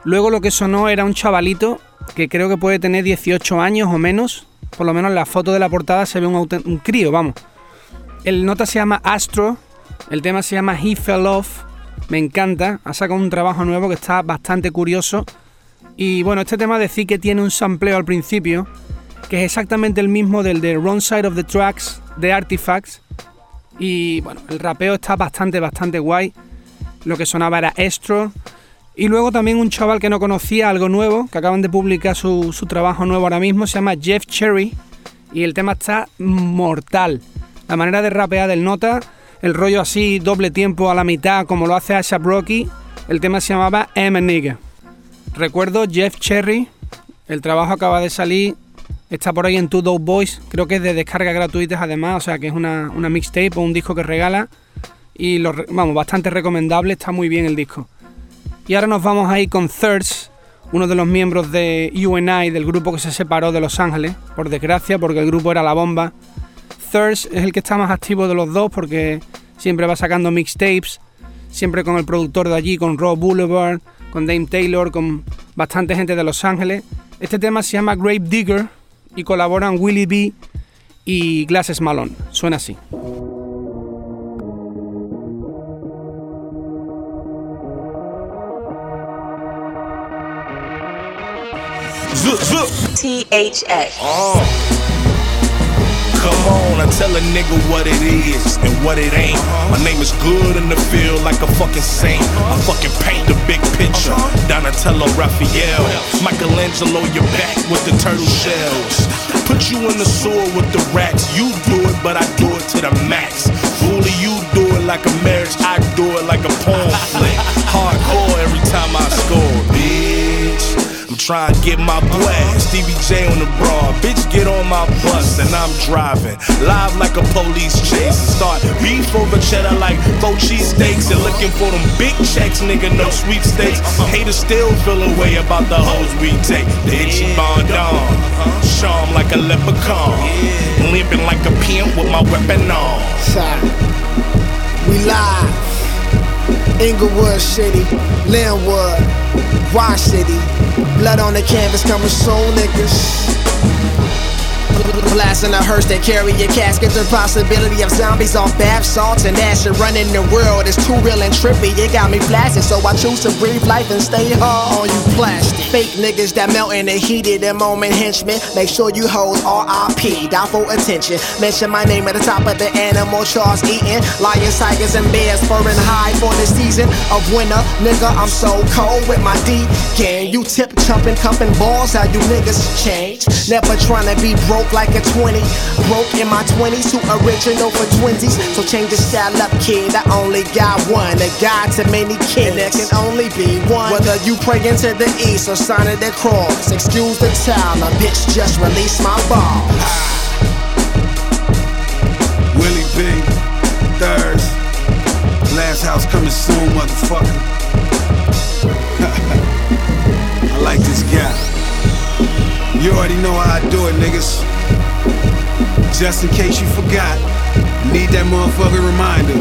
Luego lo que sonó era un chavalito que creo que puede tener 18 años o menos. Por lo menos en la foto de la portada se ve un, un crío, vamos. El nota se llama Astro, el tema se llama He Fell Off. Me encanta, ha sacado un trabajo nuevo que está bastante curioso. Y bueno, este tema decir que tiene un sampleo al principio, que es exactamente el mismo del de Wrong Side of the Tracks de Artifacts. Y bueno, el rapeo está bastante, bastante guay. Lo que sonaba era Estro. Y luego también un chaval que no conocía, algo nuevo, que acaban de publicar su, su trabajo nuevo ahora mismo, se llama Jeff Cherry. Y el tema está mortal. La manera de rapear del nota, el rollo así, doble tiempo a la mitad, como lo hace Asha Rocky. El tema se llamaba M Nigga. Recuerdo Jeff Cherry, el trabajo acaba de salir, está por ahí en Two Dope Boys, creo que es de descarga gratuitas además, o sea que es una, una mixtape o un disco que regala. Y vamos, bastante recomendable, está muy bien el disco. Y ahora nos vamos a ir con Thirds, uno de los miembros de UNI, del grupo que se separó de Los Ángeles, por desgracia, porque el grupo era la bomba. Thirds es el que está más activo de los dos porque siempre va sacando mixtapes, siempre con el productor de allí, con Rob Boulevard, con Dame Taylor, con bastante gente de Los Ángeles. Este tema se llama Grave Digger y colaboran Willie B y Glasses Malone. Suena así. THX. Oh. Come on, I tell a nigga what it is and what it ain't. My name is good in the field like a fucking saint. I fucking paint the big picture. Donatello Raphael. Michelangelo, you're back with the turtle shells. Put you in the sewer with the rats. You do it, but I do it to the max. Fully, you do it like a marriage. I do it like a porn flick. Hardcore every time I score, I'm to get my blast. Stevie J on the broad. Bitch, get on my bus and I'm driving. Live like a police chase. And start beef over cheddar like four cheesesteaks. And looking for them big checks, nigga, no sweepstakes. Haters still feel a way about the hoes we take. The itchy bond on. 'em like a leprechaun. Limping like a pimp with my weapon on. We live. Inglewood City, Lynwood, Y City. Blood on the canvas coming soon, niggas. Blast in a hearse that carry your casket. The possibility of zombies off bath salts and acid running the world is too real and trippy. It got me blasted, so I choose to breathe life and stay hard on you plastic. Fake niggas that melt in the heat of the moment henchmen. Make sure you hold RIP, down for attention. Mention my name at the top of the animal charts eating. Lions, tigers, and bears furring high for the season of winter. Nigga, I'm so cold with my D gang. You tip chumping, cupping balls, how you niggas change. Never trying to be broke like a 20. Broke in my 20s, too original for 20s. So change the style up, kid. I only got one. A God to many kids. There can only be one. Whether you pray into the east or sign of the cross. Excuse the time, a bitch just release my balls. Willie B, Thurz. Last house coming soon, motherfucker. I like this guy. You already know how I do it, niggas. Just in case you forgot, need that motherfucker reminder.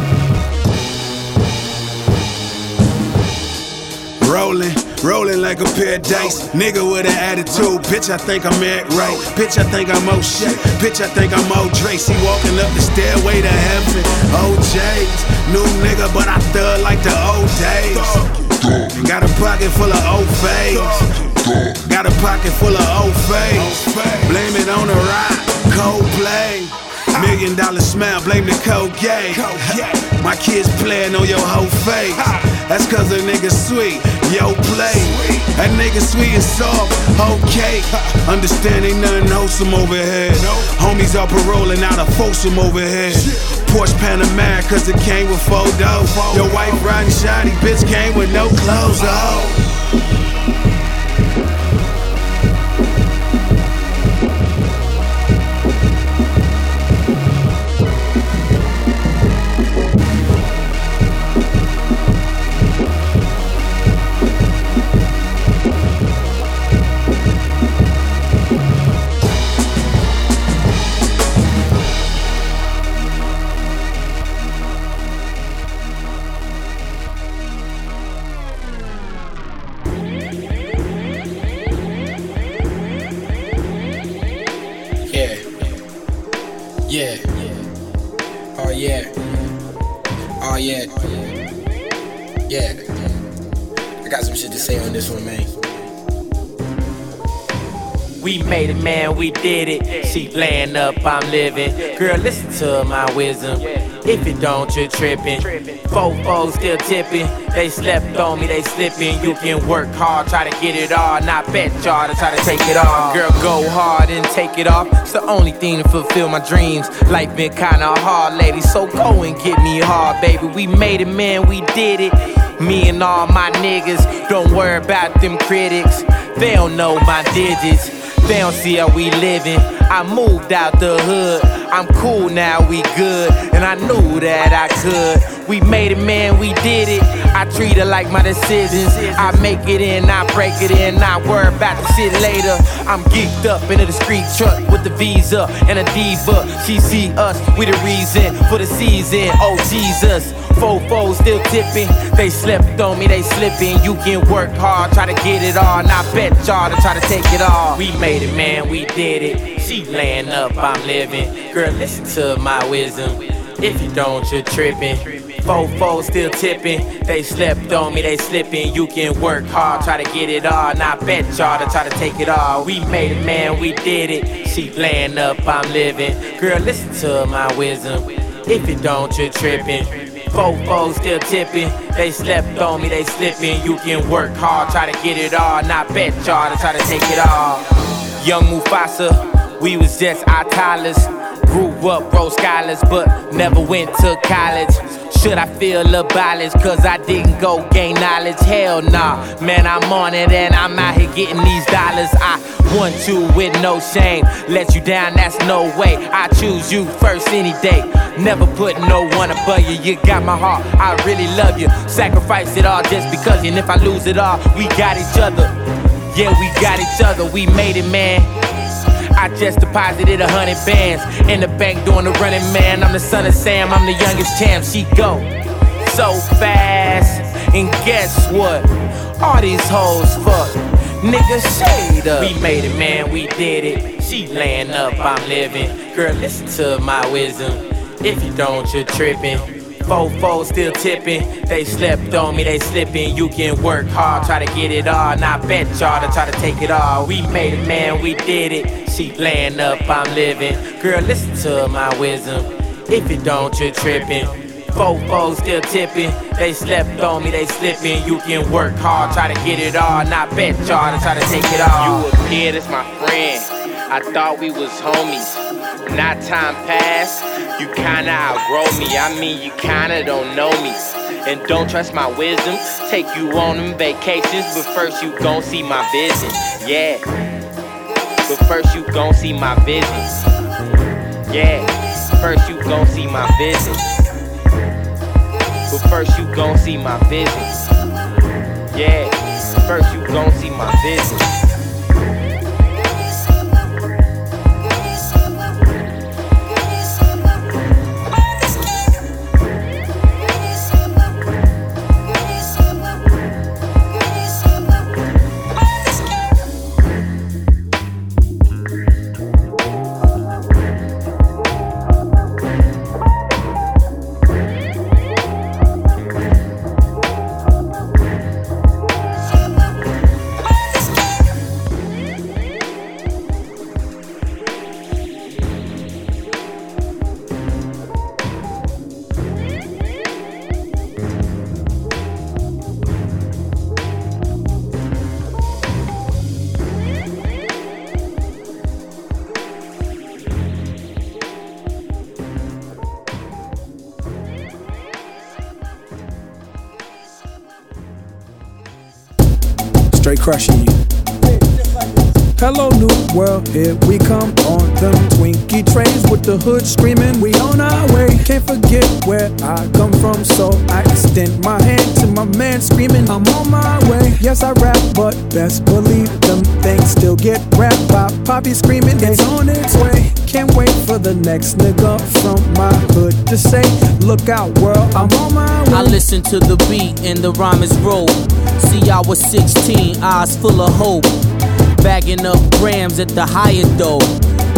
Rolling, rolling like a pair of dice. Nigga with an attitude. Bitch, I think I'm act right. Bitch, I think I'm O'Shea. Bitch, I think I'm O'Dre. Tracy walking up the stairway to heaven. OJ's, new nigga, but I thug like the old days. Got a pocket full of old face. Got a pocket full of old face. Blame it on the rock, Coldplay. Million dollar smile, blame the Colgate. My kids playing on your whole face. That's cause a nigga sweet, yo play. That nigga sweet and soft, okay. Understand ain't nothing wholesome over here. Homies are paroling out of Folsom over here. Porsche Panamera cause it came with four dough. Your wife riding shoddy, bitch came with no clothes, oh. We did it. She laying up, I'm living. Girl, listen to my wisdom. If you don't, you're tripping. Fofo still tipping. They slept on me, they slipping. You can work hard, try to get it all. Not bet y'all to try to take it all. Girl, go hard and take it off. It's the only thing to fulfill my dreams. Life been kinda hard, lady, so go and get me hard, baby. We made it, man, we did it. Me and all my niggas, don't worry about them critics. They don't know my digits. They don't see how we living. I moved out the hood. I'm cool now, we good. And I knew that I could. We made it, man, we did it. I treat it like my decisions. I make it in, I break it in, not worry about the shit later. I'm geeked up in a discreet truck with the visa and a diva. She see us, we the reason for the season. Oh Jesus. Fofo still tipping. They slept on me, they slipping. You can work hard, try to get it all. And I bet y'all to try to take it all. We made it, man, we did it. She laying up, I'm living. Girl, listen to my wisdom. If you don't, you're tripping. Fofo still tipping. They slept on me, they slipping. You can work hard, try to get it all. And I bet y'all to try to take it all. We made it, man, we did it. She laying up, I'm living. Girl, listen to my wisdom. If you don't, you're tripping. Fofo still tipping. They slept on me, they slipping. You can work hard, try to get it all. Not bet y'all to try to take it all. Young Mufasa, we was just our toddlers. Grew up, broke scholars, but never went to college. Should I feel abolished? Cause I didn't go gain knowledge? Hell nah, man, I'm on it and I'm out here getting these dollars. I want you with no shame. Let you down, that's no way. I choose you first any day. Never put no one above you. You got my heart, I really love you. Sacrifice it all just because, and if I lose it all, we got each other. Yeah, we got each other, we made it, man. I just deposited a hundred bands in the bank doing the running man. I'm the son of Sam, I'm the youngest champ. She go so fast, and guess what? All these hoes fuck. Nigga, shade up. We made it, man, we did it. She laying up, I'm living. Girl, listen to my wisdom. If you don't, you're tripping. Fofo still tipping. They slept on me, they slipping. You can work hard, try to get it all. And I bet y'all to try to take it all. We made it, man, we did it. She laying up, I'm living. Girl, listen to my wisdom. If you don't, you're tripping. Fofo still tipping. They slept on me, they slipping. You can work hard, try to get it all. And I bet y'all to try to take it all. You appeared as my friend. I thought we was homies. Not time passed, you kinda outgrow me. I mean, you kinda don't know me. And don't trust my wisdom. Take you on them vacations, but first you gon' see my vision. Yeah. But first you gon' see my vision. Yeah. First you gon' see my vision. But first you gon' see my vision. Yeah. First you gon' see my vision. Hello, new world, here we come on them Twinkie trains with the hood screaming. We on our way, can't forget where I come from, so I extend my hand to my man screaming. I'm on my way. Yes, I rap, but best believe them things still get rapped by Poppy screaming. It's on its way. Can't wait for the next nigga from my hood to say, Look out, world, I'm on my way. I listen to the beat and the rhyme is roll. See, I was 16, eyes full of hope. Bagging up grams at the higher dough.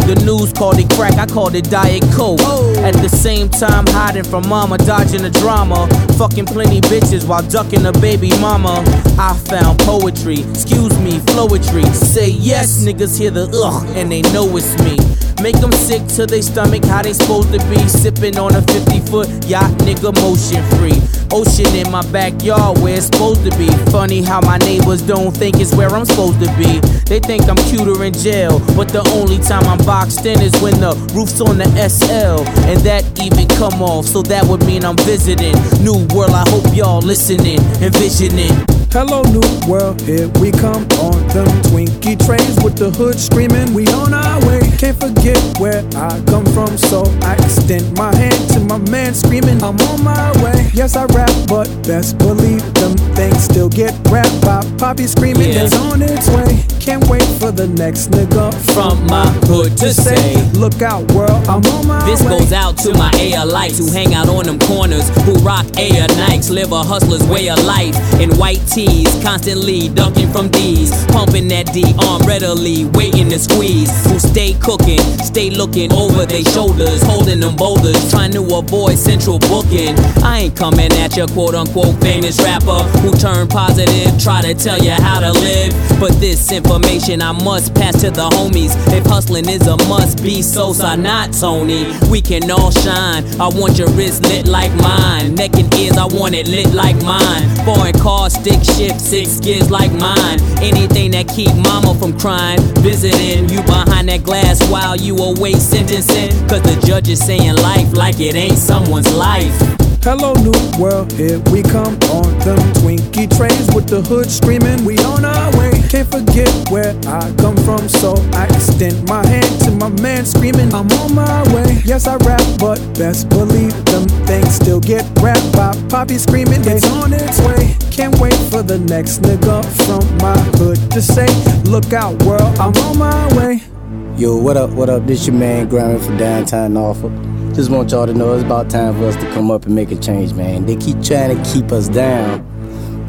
The news called it crack, I called it Diet Coke. At the same time, hiding from mama, dodging the drama. Fucking plenty bitches while ducking a baby mama. I found poetry, excuse me, flowetry. Say yes, niggas hear the ugh, and they know it's me. Make them sick to their stomach, how they supposed to be. Sipping on a 50 foot yacht, nigga, motion free. Ocean in my backyard where it's supposed to be. Funny how my neighbors don't think it's where I'm supposed to be. They think I'm cuter in jail, but the only time I'm boxed in is when the roof's on the SL. And that even come off, so that would mean I'm visiting. New world, I hope y'all listening, envisioning. Hello, new world, here we come on them Twinkie trains with the hood screaming. We on our way, can't forget where I come from, so I extend my hand to my man screaming. I'm on my way. Yes, I rap, but best believe them things still get rapped by Poppy screaming. Yeah. It's on its way. Can't wait for the next nigga From my hood to say, Look out, world, I'm on my This way. goes out to my ALites who hang out on them corners, who rock Air Nikes, live a hustler's way of life. In white tees, constantly ducking from D's, pumping that D arm readily, waiting to squeeze. Who stay cooking, stay looking over their shoulders, holding them boulders, trying to avoid central booking. I ain't coming at your quote unquote famous rapper who turned positive, try to tell you how to live. But this information I must pass to the homies. If hustling is a must be, Sosa, not Tony. We can all shine. I want your wrist lit like mine. Neck and ears, I want it lit like mine. Foreign car, stick shift, six gears like mine. Anything that keep mama from crying. Visiting you behind that glass while you away sentencing. Cause the judge is saying life like it ain't someone's life. Hello, new world, here we come on them Twinkie trains with the hood screaming. We on our way, can't forget where I come from, so I extend my hand to my man screaming. I'm on my way. Yes, I rap, but best believe them things still get rapped by Poppy screaming. It's on its way. Can't wait for the next nigga from my hood to say, Look out, world, I'm on my way. Yo, what up, what up? This your man Grammy from downtown Norfolk. Just want y'all to know it's about time for us to come up and make a change, man. They keep trying to keep us down,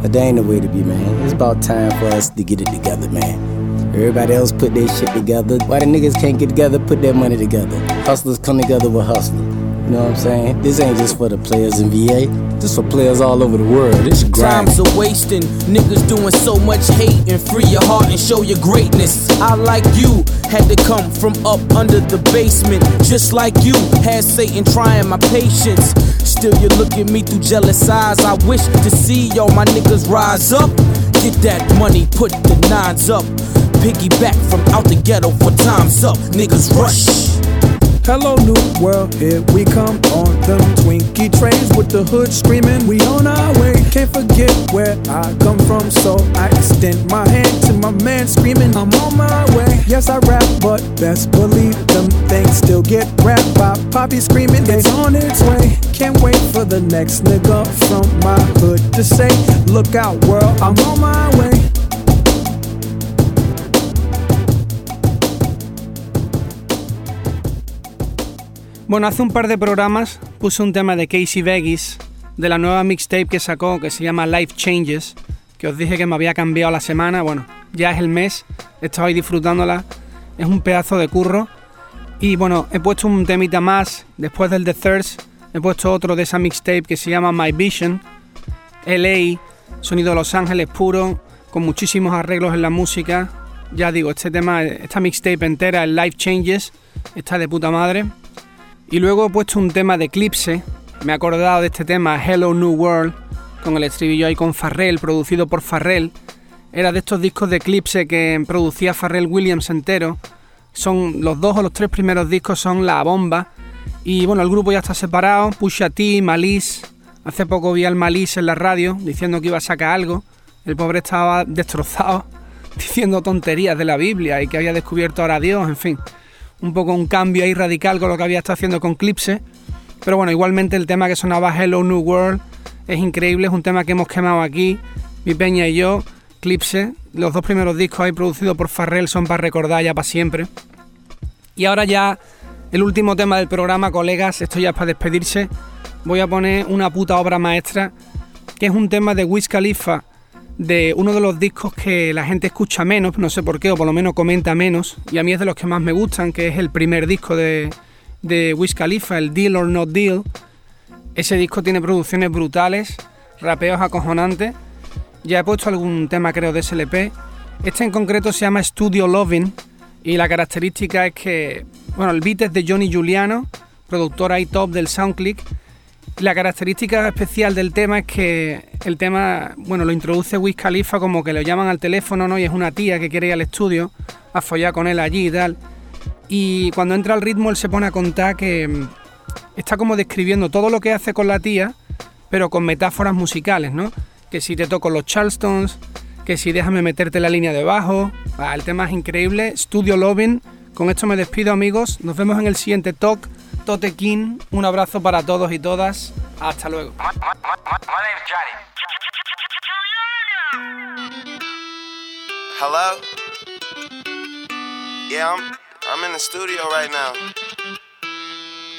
but that ain't the way to be, man. It's about time for us to get it together, man. Everybody else put their shit together. Why the niggas can't get together, put their money together? Hustlers come together with hustlers. You know what I'm saying? This ain't just for the players in VA. This for players all over the world. This grind. Times are wasting, niggas doing so much hate and free your heart and show your greatness. I like you, had to come from up under the basement, just like you had Satan trying my patience. Still you look at me through jealous eyes. I wish to see y'all my niggas rise up. Get that money, put the nines up. Piggyback from out the ghetto for times up. Niggas rush. Hello, new world, here we come on them Twinkie trains with the hood screaming. We on our way, can't forget where I come from, so I extend my hand to my man screaming. I'm on my way. Yes, I rap, but best believe them things still get rapped by Poppy screaming. It's on its way. Can't wait for the next nigga from my hood to say, Look out, world, I'm on my way. Bueno, hace un par de programas puse un tema de Casey Vegas de la nueva mixtape que sacó que se llama Life Changes, que os dije que me había cambiado la semana. Bueno, ya es el mes, estoy disfrutándola, es un pedazo de curro. Y bueno, he puesto un temita más después del The Thirst, he puesto otro de esa mixtape que se llama My Vision, LA, sonido de Los Ángeles puro, con muchísimos arreglos en la música. Ya digo, este tema, esta mixtape entera, el Life Changes, está de puta madre. Y luego he puesto un tema de Eclipse. Me he acordado de este tema, Hello New World, con el estribillo ahí con Farrell, producido por Farrell. Era de estos discos de Eclipse que producía Farrell Williams entero. Son los dos o los tres primeros discos son la bomba. Y bueno, el grupo ya está separado. Pusha T, Malice. Hace poco vi al Malice en la radio diciendo que iba a sacar algo. El pobre estaba destrozado, diciendo tonterías de la Biblia y que había descubierto ahora a Dios, en fin un poco un cambio ahí radical con lo que había estado haciendo con Clipse. Pero bueno, igualmente el tema que sonaba Hello New World es increíble, es un tema que hemos quemado aquí, mi peña y yo, Clipse. Los dos primeros discos ahí producidos por Farrell son para recordar ya para siempre. Y ahora ya el último tema del programa, colegas, esto ya es para despedirse. Voy a poner una puta obra maestra, que es un tema de Wiz Khalifa de uno de los discos que la gente escucha menos, no sé por qué, o por lo menos comenta menos, y a mí es de los que más me gustan, que es el primer disco de, de Wiz Khalifa, el Deal or Not Deal. Ese disco tiene producciones brutales, rapeos acojonantes. Ya he puesto algún tema, creo, de SLP. Este en concreto se llama Studio Loving y la característica es que, bueno, el beat es de Johnny Giuliano, productor ahí top del SoundClick. La característica especial del tema es que el tema, bueno, lo introduce Wiz Khalifa como que lo llaman al teléfono, ¿no? Y es una tía que quiere ir al estudio a follar con él allí y tal. Y cuando entra al ritmo él se pone a contar que mm, está como describiendo todo lo que hace con la tía, pero con metáforas musicales, ¿no? Que si te toco los Charlestons, que si déjame meterte la línea de bajo. El tema es increíble. Studio Loving. Con esto me despido amigos. Nos vemos en el siguiente talk. Tote King. Un abrazo para todos y todas. Hasta luego. Hello? Yeah, I'm I'm in the studio right now.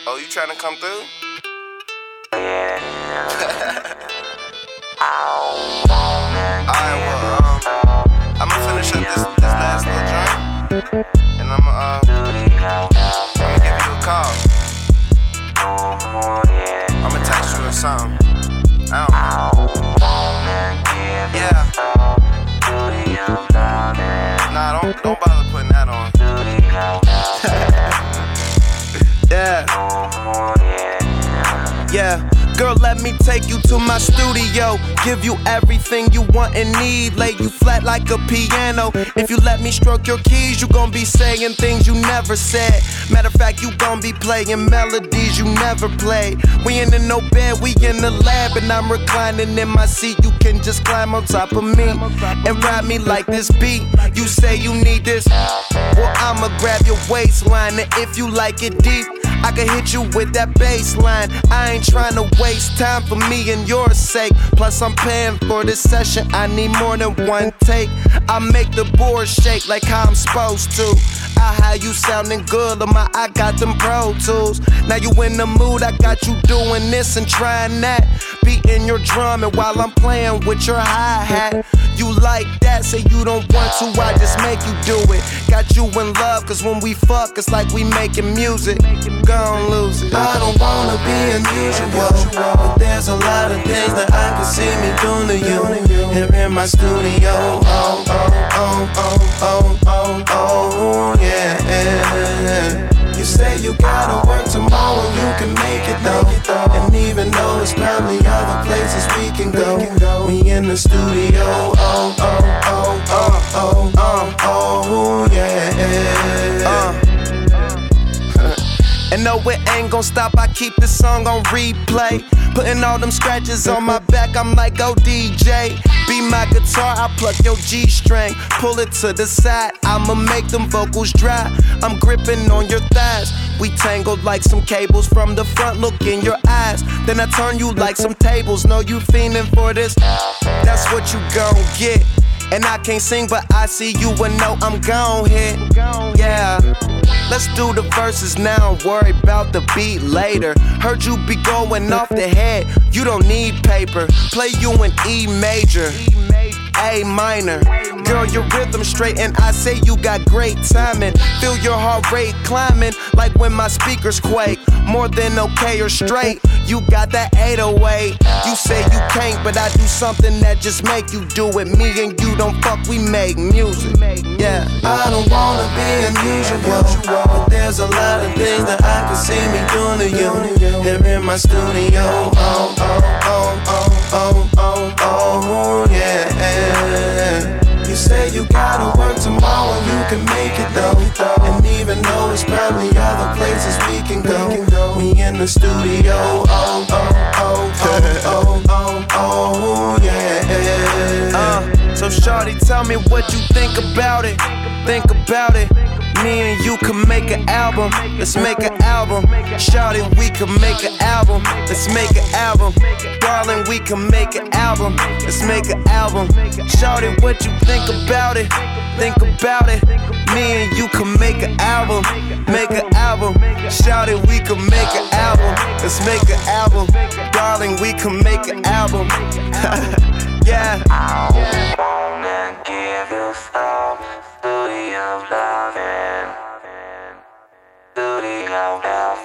Oh, you trying to come through? Alright, well, um, I'm gonna finish up this, this last little joint, and I'm uh, I'm gonna give you a call. Or something. I don't. Yeah. Nah, don't don't Girl, let me take you to my studio. Give you everything you want and need. Lay you flat like a piano. If you let me stroke your keys, you gon' be saying things you never said. Matter of fact, you gon' be playing melodies you never played. We ain't in no bed, we in the lab, and I'm reclining in my seat. You can just climb on top of me and ride me like this beat. You say you need this, well, I'ma grab your waistline, and if you like it deep. I can hit you with that bass line. I ain't trying to waste time for me and your sake. Plus, I'm paying for this session. I need more than one take. I make the board shake like how I'm supposed to. I how you sounding good on my I got them pro tools. Now you in the mood, I got you doing this and trying that. Beating your drum and while I'm playing with your hi-hat. You like that, say you don't want to, I just make you do it. Got you in love, cause when we fuck, it's like we making music. Gon' lose it. I don't wanna be unusual, but there's a lot of things that I can see me doing to you. Here in my studio, oh, oh, oh, oh, oh, oh, oh, yeah. You say you gotta work tomorrow, you can make it though. And even though it's probably other places we can go, we in the studio, oh, oh, oh, oh, oh, oh, oh, yeah. And no, it ain't gon' stop. I keep this song on replay. Putting all them scratches on my back, I'm like, oh DJ. Be my guitar, I pluck your G string. Pull it to the side, I'ma make them vocals dry. I'm gripping on your thighs. We tangled like some cables from the front, look in your eyes. Then I turn you like some tables. Know you fiending for this? That's what you gon' get. And I can't sing, but I see you and know I'm gon' hit. Yeah. Let's do the verses now, worry about the beat later. Heard you be going off the head, you don't need paper. Play you in E major. A minor. Girl, your rhythm straight, and I say you got great timing. Feel your heart rate climbing, like when my speakers quake. More than okay or straight, you got that 808. You say you can't, but I do something that just make you do it. Me and you don't fuck, we make music. Yeah. I don't wanna be unusual, but there's a lot of things that I can see me doing to you. Here in my studio, oh, oh, oh, oh, oh, oh, oh, oh yeah. Say you gotta work tomorrow, you can make it though. And even though it's probably other places we can go, we in the studio. Oh, oh, oh, oh, oh, oh, oh, yeah. Uh, so shorty, tell me what you think about it. Think about it. Me and you can make an album. Let's make an album. Shorty, we can make an album. Let's make an album. Darling, we can make an album. Let's make an album. Shorty, what you think about it? Think about it. Me and you can make an album. Make an album. Shorty, we can make an album. Let's make an album. Darling, we can make an album. Yeah. I wanna give you some of loving. down, down.